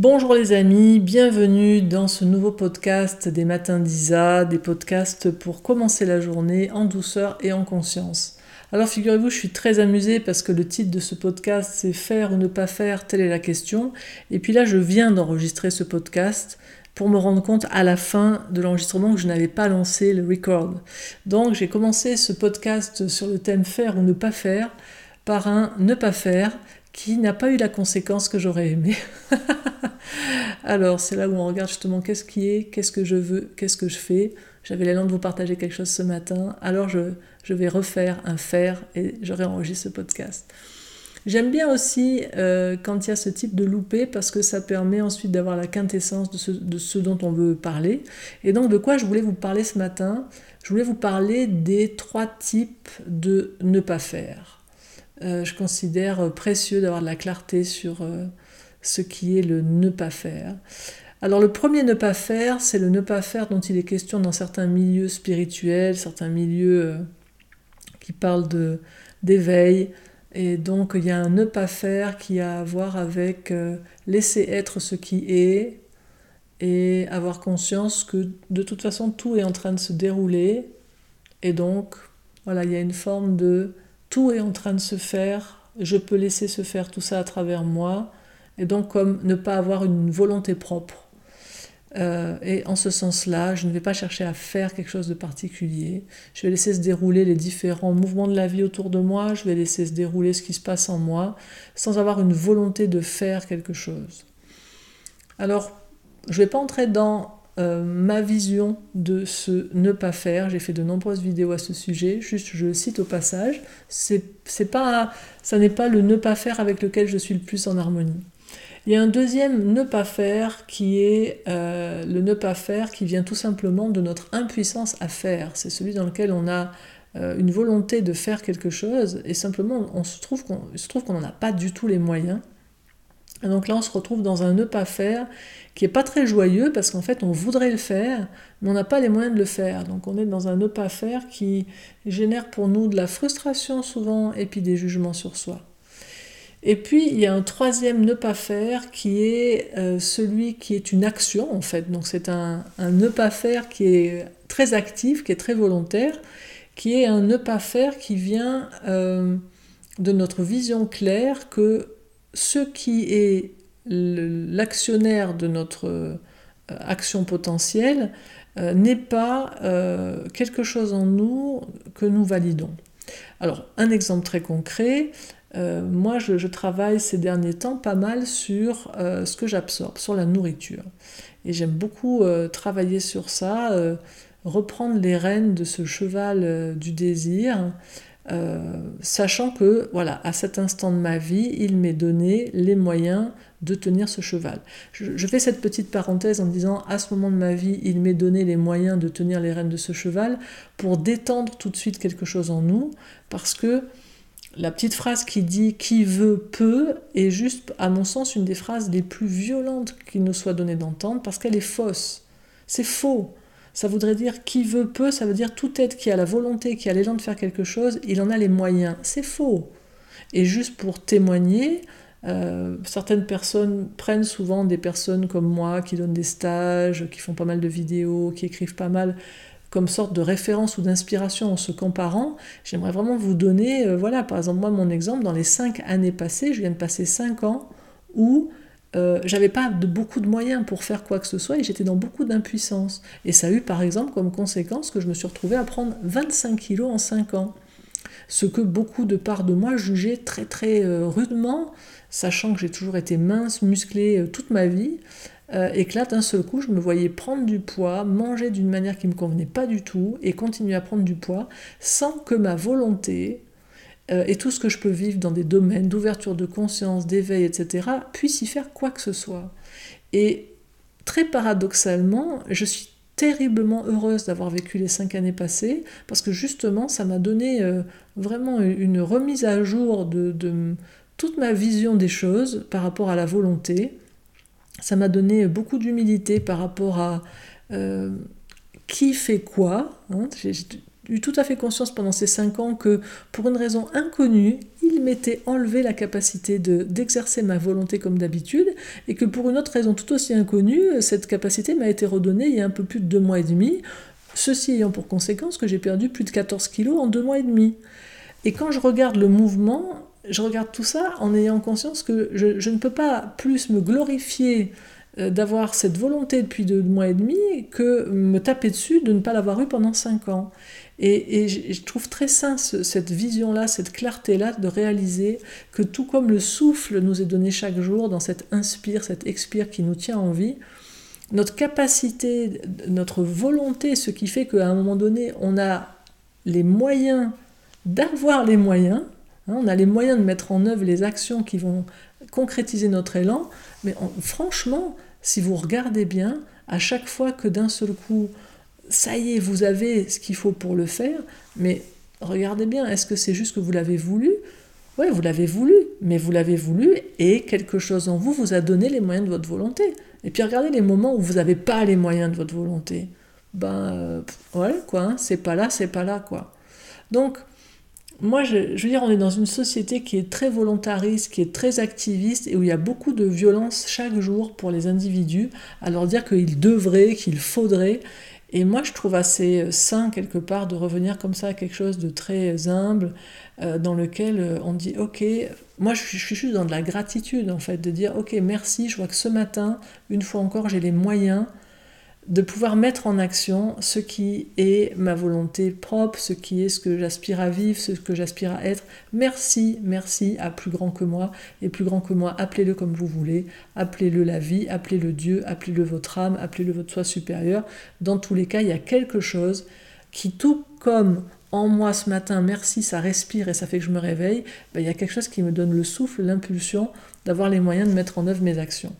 Bonjour les amis, bienvenue dans ce nouveau podcast des matins d'Isa, des podcasts pour commencer la journée en douceur et en conscience. Alors figurez-vous, je suis très amusée parce que le titre de ce podcast c'est faire ou ne pas faire, telle est la question. Et puis là, je viens d'enregistrer ce podcast pour me rendre compte à la fin de l'enregistrement que je n'avais pas lancé le record. Donc j'ai commencé ce podcast sur le thème faire ou ne pas faire par un ne pas faire qui n'a pas eu la conséquence que j'aurais aimé. Alors, c'est là où on regarde justement qu'est-ce qui est, qu'est-ce que je veux, qu'est-ce que je fais. J'avais l'élan de vous partager quelque chose ce matin, alors je, vais refaire un faire et je réenregistre ce podcast. J'aime bien aussi euh, quand il y a ce type de loupé parce que ça permet ensuite d'avoir la quintessence de ce, de ce, dont on veut parler. Et donc de quoi je voulais vous parler ce matin? Je voulais vous parler des trois types de ne pas faire. Euh, je considère précieux d'avoir de la clarté sur euh, ce qui est le ne pas faire. Alors le premier ne pas faire, c'est le ne pas faire dont il est question dans certains milieux spirituels, certains milieux euh, qui parlent d'éveil. Et donc il y a un ne pas faire qui a à voir avec laisser être ce qui est et avoir conscience que de toute façon tout est en train de se dérouler. Et donc voilà, il y a une forme de tout est en train de se faire, je peux laisser se faire tout ça à travers moi, et donc comme ne pas avoir une volonté propre. Euh, et en ce sens-là, je ne vais pas chercher à faire quelque chose de particulier. Je vais laisser se dérouler les différents mouvements de la vie autour de moi, je vais laisser se dérouler ce qui se passe en moi, sans avoir une volonté de faire quelque chose. Alors, je ne vais pas entrer dans euh, ma vision de ce ne pas faire. J'ai fait de nombreuses vidéos à ce sujet. Juste, je cite au passage. C'est, pas, ça n'est pas le ne pas faire avec lequel je suis le plus en harmonie. Il y a un deuxième ne pas faire qui est euh, le ne pas faire qui vient tout simplement de notre impuissance à faire. C'est celui dans lequel on a euh, une volonté de faire quelque chose et simplement on se trouve qu'on n'en a pas du tout les moyens. Et donc là, on se retrouve dans un ne pas faire qui est pas très joyeux parce qu'en fait, on voudrait le faire, mais on n'a pas les moyens de le faire. Donc on est dans un ne pas faire qui génère pour nous de la frustration souvent et puis des jugements sur soi. Et puis il y a un troisième ne pas faire qui est euh, celui qui est une action en fait. Donc c'est un, ne pas faire qui est très actif, qui est très volontaire, qui est un ne pas faire qui vient euh, de notre vision claire que ce qui est l'actionnaire de notre euh, action potentielle euh, n'est pas euh, quelque chose en nous que nous validons. Alors, un exemple très concret, moi je, travaille ces derniers temps pas mal sur ce que j'absorbe, sur la nourriture. Et j'aime beaucoup travailler sur ça, reprendre les rênes de ce cheval du désir euh, sachant que, voilà, à cet instant de ma vie, il m'est donné les moyens de tenir ce cheval. Je, fais cette petite parenthèse en disant, à ce moment de ma vie, il m'est donné les moyens de tenir les rênes de ce cheval pour détendre tout de suite quelque chose en nous, parce que la petite phrase qui dit qui veut peut est juste, à mon sens, une des phrases les plus violentes qu'il nous soit donné d'entendre, parce qu'elle est fausse. C'est faux. Ça voudrait dire qui veut peut, ça veut dire tout être qui a la volonté, qui a l'élan de faire quelque chose, il en a les moyens. C'est faux. Et juste pour témoigner, euh, certaines personnes prennent souvent des personnes comme moi qui donnent des stages, qui font pas mal de vidéos, qui écrivent pas mal comme sorte de référence ou d'inspiration en se comparant. J'aimerais vraiment vous donner, euh, voilà, par exemple, moi, mon exemple, dans les cinq années passées, je viens de passer cinq ans où euh, j'avais pas de, beaucoup de moyens pour faire quoi que ce soit et j'étais dans beaucoup d'impuissance. Et ça a eu par exemple comme conséquence que je me suis retrouvée à prendre 25 kilos en 5 ans. Ce que beaucoup de parts de moi jugeaient très très euh, rudement, sachant que j'ai toujours été mince, musclée euh, toute ma vie, et que là d'un seul coup je me voyais prendre du poids, manger d'une manière qui me convenait pas du tout et continuer à prendre du poids sans que ma volonté, euh, et tout ce que je peux vivre dans des domaines d'ouverture de conscience, d'éveil, etc., puisse y faire quoi que ce soit. Et très paradoxalement, je suis terriblement heureuse d'avoir vécu les cinq années passées, parce que justement, ça m'a donné euh, vraiment une remise à jour de, toute ma vision des choses par rapport à la volonté. Ça m'a donné beaucoup d'humilité par rapport à euh, qui fait quoi. Hein eu tout à fait conscience pendant ces cinq ans que pour une raison inconnue, il m'était enlevé la capacité d'exercer ma volonté comme d'habitude et que pour une autre raison tout aussi inconnue, cette capacité m'a été redonnée il y a un peu plus de deux mois et demi, ceci ayant pour conséquence que j'ai perdu plus de 14 kilos en deux mois et demi. Et quand je regarde le mouvement, je regarde tout ça en ayant conscience que je, ne peux pas plus me glorifier d'avoir cette volonté depuis deux mois et demi que me taper dessus de ne pas l'avoir eu pendant cinq ans. Et, je trouve très sain cette vision-là, cette clarté-là de réaliser que tout comme le souffle nous est donné chaque jour dans cette inspire, cette expire qui nous tient en vie, notre capacité, notre volonté, ce qui fait qu'à un moment donné, on a les moyens d'avoir les moyens, hein, on a les moyens de mettre en œuvre les actions qui vont concrétiser notre élan, mais franchement, si vous regardez bien, à chaque fois que d'un seul coup, ça y est, vous avez ce qu'il faut pour le faire, mais regardez bien, est-ce que c'est juste que vous l'avez voulu? Oui, vous l'avez voulu, mais vous l'avez voulu et quelque chose en vous vous a donné les moyens de votre volonté. Et puis regardez les moments où vous n'avez pas les moyens de votre volonté. Ben, euh, quoi, hein, c'est pas là, c'est pas là, quoi. Donc, moi, je, veux dire, on est dans une société qui est très volontariste, qui est très activiste et où il y a beaucoup de violence chaque jour pour les individus à leur dire qu'ils devraient, qu'il faudrait. Et moi, je trouve assez sain, quelque part, de revenir comme ça à quelque chose de très humble, euh, dans lequel euh, on dit, OK, moi, je suis juste dans de la gratitude, en fait, de dire, OK, merci, je vois que ce matin, une fois encore, j'ai les moyens de pouvoir mettre en action ce qui est ma volonté propre, ce qui est ce que j'aspire à vivre, ce que j'aspire à être. Merci, merci à plus grand que moi. Et plus grand que moi, appelez-le comme vous voulez. Appelez-le la vie, appelez-le Dieu, appelez-le votre âme, appelez-le votre soi supérieur. Dans tous les cas, il y a quelque chose qui, tout comme en moi ce matin, merci, ça respire et ça fait que je me réveille, ben, il y a quelque chose qui me donne le souffle, l'impulsion d'avoir les moyens de mettre en œuvre mes actions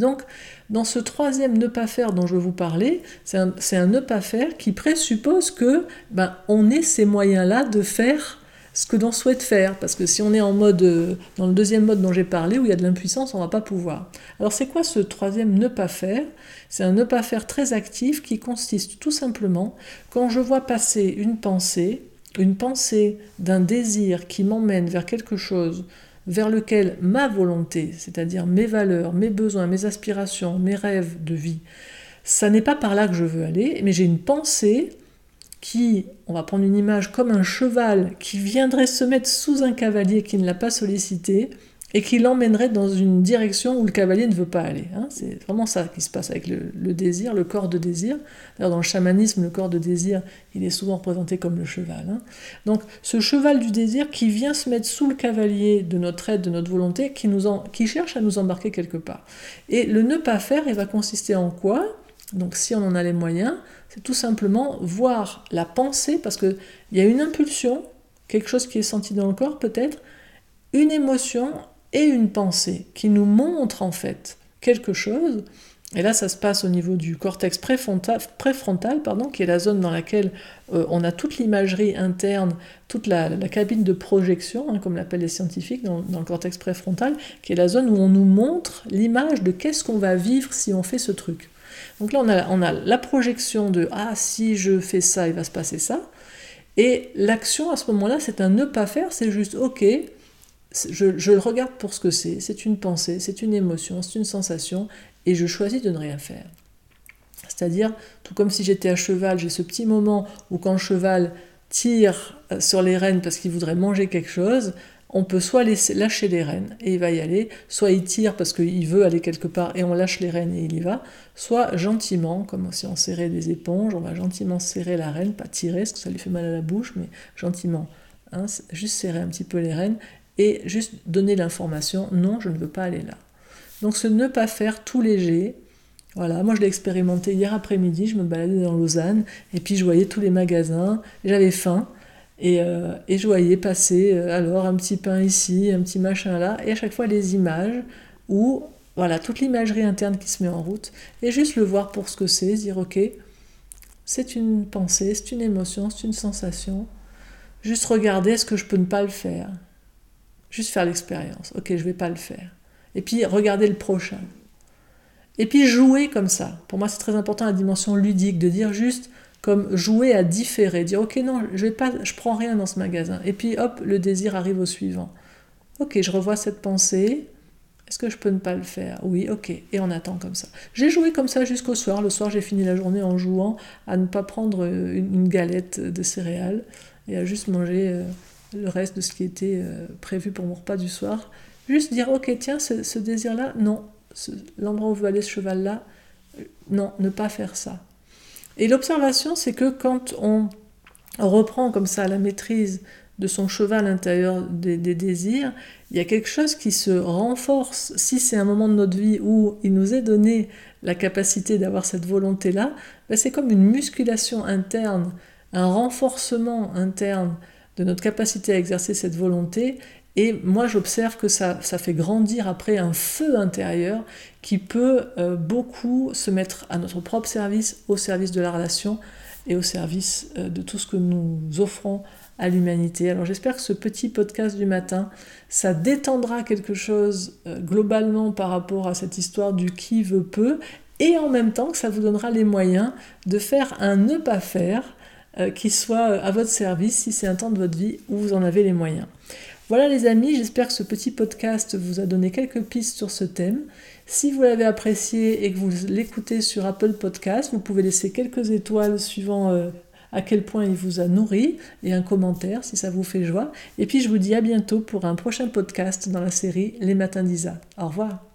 donc, dans ce troisième ne pas faire dont je vous parlais, c'est un, ne pas faire qui présuppose que ben, on ait ces moyens-là de faire ce que l'on souhaite faire. Parce que si on est en mode, euh, dans le deuxième mode dont j'ai parlé, où il y a de l'impuissance, on ne va pas pouvoir. Alors c'est quoi ce troisième ne pas faire? C'est un ne pas faire très actif qui consiste tout simplement, quand je vois passer une pensée, une pensée d'un désir qui m'emmène vers quelque chose vers lequel ma volonté, c'est-à-dire mes valeurs, mes besoins, mes aspirations, mes rêves de vie, ça n'est pas par là que je veux aller, mais j'ai une pensée qui, on va prendre une image comme un cheval qui viendrait se mettre sous un cavalier qui ne l'a pas sollicité, et qui l'emmènerait dans une direction où le cavalier ne veut pas aller. Hein. C'est vraiment ça qui se passe avec le, désir, le corps de désir. D'ailleurs, dans le chamanisme, le corps de désir, il est souvent représenté comme le cheval. Hein. Donc, ce cheval du désir qui vient se mettre sous le cavalier de notre aide, de notre volonté, qui, nous qui cherche à nous embarquer quelque part. Et le ne pas faire, il va consister en quoi? Donc si on en a les moyens, c'est tout simplement voir la pensée, parce qu'il y a une impulsion, quelque chose qui est senti dans le corps peut-être, une émotion et une pensée qui nous montre en fait quelque chose. Et là, ça se passe au niveau du cortex préfrontal, pardon, qui est la zone dans laquelle euh, on a toute l'imagerie interne, toute la, cabine de projection, hein, comme l'appellent les scientifiques, dans, le cortex préfrontal, qui est la zone où on nous montre l'image de qu'est-ce qu'on va vivre si on fait ce truc. Donc là, on a, on a la projection de Ah, si je fais ça, il va se passer ça. Et l'action à ce moment-là, c'est un ne pas faire, c'est juste Ok, je, le regarde pour ce que c'est, c'est une pensée, c'est une émotion, c'est une sensation, et je choisis de ne rien faire. C'est-à-dire, tout comme si j'étais à cheval, j'ai ce petit moment où quand le cheval tire euh, sur les rênes parce qu'il voudrait manger quelque chose, on peut soit laisser, lâcher les rênes et il va y aller, soit il tire parce qu'il veut aller quelque part et on lâche les rênes et il y va, soit gentiment, comme si on serrait des éponges, on va gentiment serrer la rêne, pas tirer parce que ça lui fait mal à la bouche, mais gentiment, hein, juste serrer un petit peu les rênes et juste donner l'information non, je ne veux pas aller là. Donc ce ne pas faire tout léger. Voilà, moi je l'ai expérimenté hier après-midi, je me baladais dans Lausanne et puis je voyais tous les magasins, j'avais faim et, euh, et, je voyais passer euh, alors un petit pain ici, un petit machin là, et à chaque fois les images où voilà toute l'imagerie interne qui se met en route et juste le voir pour ce que c'est, dire ok, c'est une pensée, c'est une émotion, c'est une sensation. Juste regarder est-ce que je peux ne pas le faire Juste faire l'expérience. Ok, je vais pas le faire. Et puis regarder le prochain. Et puis jouer comme ça. Pour moi, c'est très important la dimension ludique, de dire juste, comme jouer à différer, dire ok non, je vais pas, je prends rien dans ce magasin, et puis hop, le désir arrive au suivant. Ok, je revois cette pensée. Est-ce que je peux ne pas le faire? Oui, ok. Et on attend comme ça. J'ai joué comme ça jusqu'au soir. Le soir, j'ai fini la journée en jouant à ne pas prendre une galette de céréales et à juste manger euh, le reste de ce qui était euh, prévu pour mon repas du soir. Juste dire, ok, tiens, ce, désir-là, non. L'endroit où veut aller ce cheval-là, euh, non, ne pas faire ça. Et l'observation, c'est que quand on reprend comme ça la maîtrise de son cheval intérieur des, désirs, il y a quelque chose qui se renforce. Si c'est un moment de notre vie où il nous est donné la capacité d'avoir cette volonté-là, ben c'est comme une musculation interne, un renforcement interne de notre capacité à exercer cette volonté. Et moi, j'observe que ça, fait grandir après un feu intérieur qui peut euh, beaucoup se mettre à notre propre service, au service de la relation et au service euh, de tout ce que nous offrons à l'humanité. Alors j'espère que ce petit podcast du matin, ça détendra quelque chose euh, globalement par rapport à cette histoire du qui veut peu, et en même temps que ça vous donnera les moyens de faire un ne pas faire euh, qui soit euh, à votre service si c'est un temps de votre vie où vous en avez les moyens. Voilà les amis, j'espère que ce petit podcast vous a donné quelques pistes sur ce thème. Si vous l'avez apprécié et que vous l'écoutez sur Apple Podcast, vous pouvez laisser quelques étoiles suivant à quel point il vous a nourri et un commentaire si ça vous fait joie. Et puis je vous dis à bientôt pour un prochain podcast dans la série Les Matins d'Isa. Au revoir.